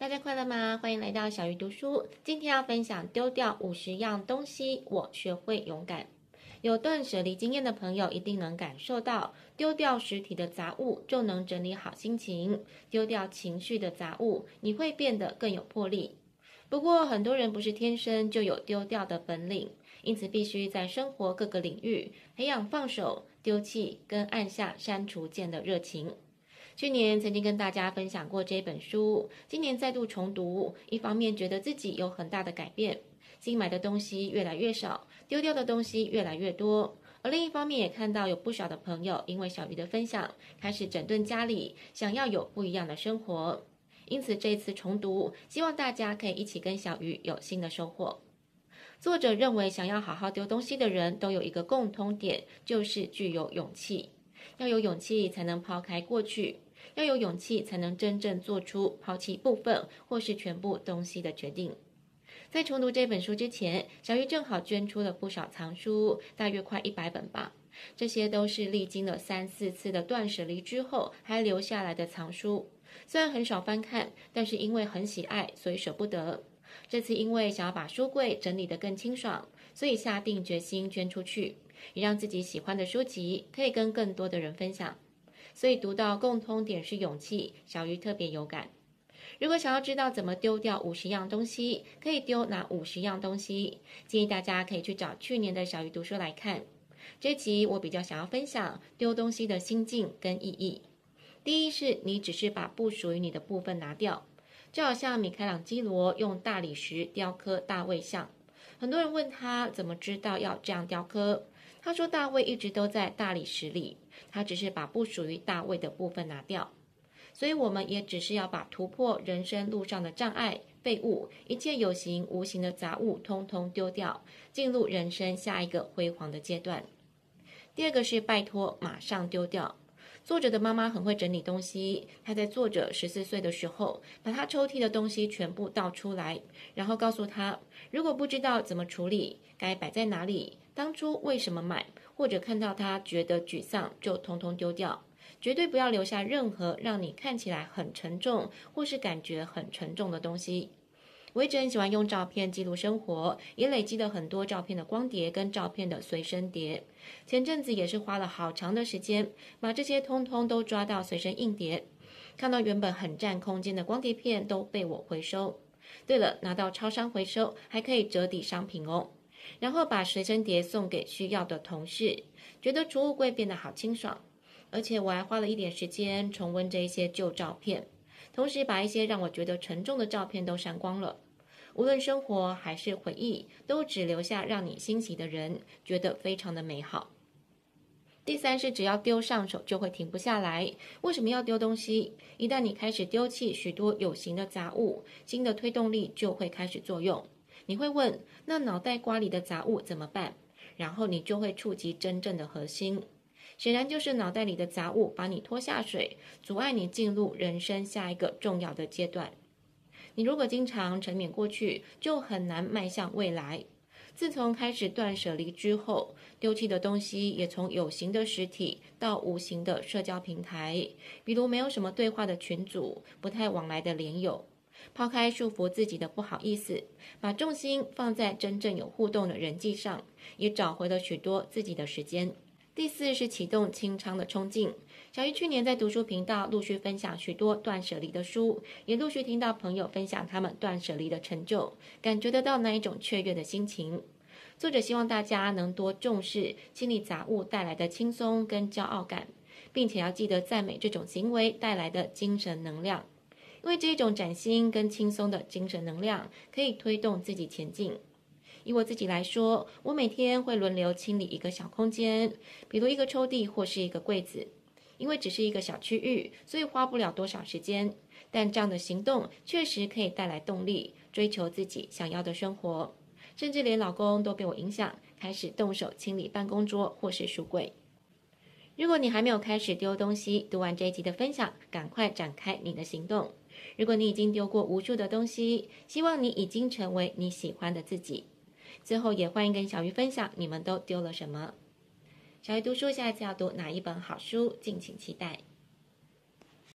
大家快乐吗？欢迎来到小鱼读书。今天要分享丢掉五十样东西，我学会勇敢。有断舍离经验的朋友一定能感受到，丢掉实体的杂物就能整理好心情；丢掉情绪的杂物，你会变得更有魄力。不过，很多人不是天生就有丢掉的本领，因此必须在生活各个领域培养放手、丢弃跟按下删除键的热情。去年曾经跟大家分享过这本书，今年再度重读，一方面觉得自己有很大的改变，新买的东西越来越少，丢掉的东西越来越多，而另一方面也看到有不少的朋友因为小鱼的分享，开始整顿家里，想要有不一样的生活。因此这次重读，希望大家可以一起跟小鱼有新的收获。作者认为，想要好好丢东西的人都有一个共通点，就是具有勇气。要有勇气才能抛开过去。要有勇气，才能真正做出抛弃部分或是全部东西的决定。在重读这本书之前，小鱼正好捐出了不少藏书，大约快一百本吧。这些都是历经了三四次的断舍离之后还留下来的藏书。虽然很少翻看，但是因为很喜爱，所以舍不得。这次因为想要把书柜整理得更清爽，所以下定决心捐出去，也让自己喜欢的书籍可以跟更多的人分享。所以读到共通点是勇气，小鱼特别有感。如果想要知道怎么丢掉五十样东西，可以丢哪五十样东西？建议大家可以去找去年的小鱼读书来看。这集我比较想要分享丢东西的心境跟意义。第一是你只是把不属于你的部分拿掉，就好像米开朗基罗用大理石雕刻大卫像。很多人问他怎么知道要这样雕刻，他说大卫一直都在大理石里。他只是把不属于大卫的部分拿掉，所以我们也只是要把突破人生路上的障碍、废物、一切有形无形的杂物通通丢掉，进入人生下一个辉煌的阶段。第二个是拜托，马上丢掉。作者的妈妈很会整理东西，她在作者十四岁的时候，把她抽屉的东西全部倒出来，然后告诉她，如果不知道怎么处理，该摆在哪里，当初为什么买。或者看到他觉得沮丧，就通通丢掉，绝对不要留下任何让你看起来很沉重或是感觉很沉重的东西。我一直很喜欢用照片记录生活，也累积了很多照片的光碟跟照片的随身碟。前阵子也是花了好长的时间，把这些通通都抓到随身硬碟。看到原本很占空间的光碟片都被我回收。对了，拿到超商回收还可以折抵商品哦。然后把随身碟送给需要的同事，觉得储物柜变得好清爽，而且我还花了一点时间重温这一些旧照片，同时把一些让我觉得沉重的照片都删光了。无论生活还是回忆，都只留下让你欣喜的人，觉得非常的美好。第三是只要丢上手就会停不下来。为什么要丢东西？一旦你开始丢弃许多有形的杂物，新的推动力就会开始作用。你会问，那脑袋瓜里的杂物怎么办？然后你就会触及真正的核心，显然就是脑袋里的杂物把你拖下水，阻碍你进入人生下一个重要的阶段。你如果经常沉湎过去，就很难迈向未来。自从开始断舍离之后，丢弃的东西也从有形的实体到无形的社交平台，比如没有什么对话的群组，不太往来的连友。抛开束缚自己的不好意思，把重心放在真正有互动的人际上，也找回了许多自己的时间。第四是启动清仓的冲劲。小鱼去年在读书频道陆续分享许多断舍离的书，也陆续听到朋友分享他们断舍离的成就，感觉得到那一种雀跃的心情。作者希望大家能多重视清理杂物带来的轻松跟骄傲感，并且要记得赞美这种行为带来的精神能量。因为这种崭新跟轻松的精神能量，可以推动自己前进。以我自己来说，我每天会轮流清理一个小空间，比如一个抽屉或是一个柜子。因为只是一个小区域，所以花不了多少时间。但这样的行动确实可以带来动力，追求自己想要的生活。甚至连老公都被我影响，开始动手清理办公桌或是书柜。如果你还没有开始丢东西，读完这一集的分享，赶快展开你的行动。如果你已经丢过无数的东西，希望你已经成为你喜欢的自己。最后也欢迎跟小鱼分享你们都丢了什么。小鱼读书下一次要读哪一本好书，敬请期待。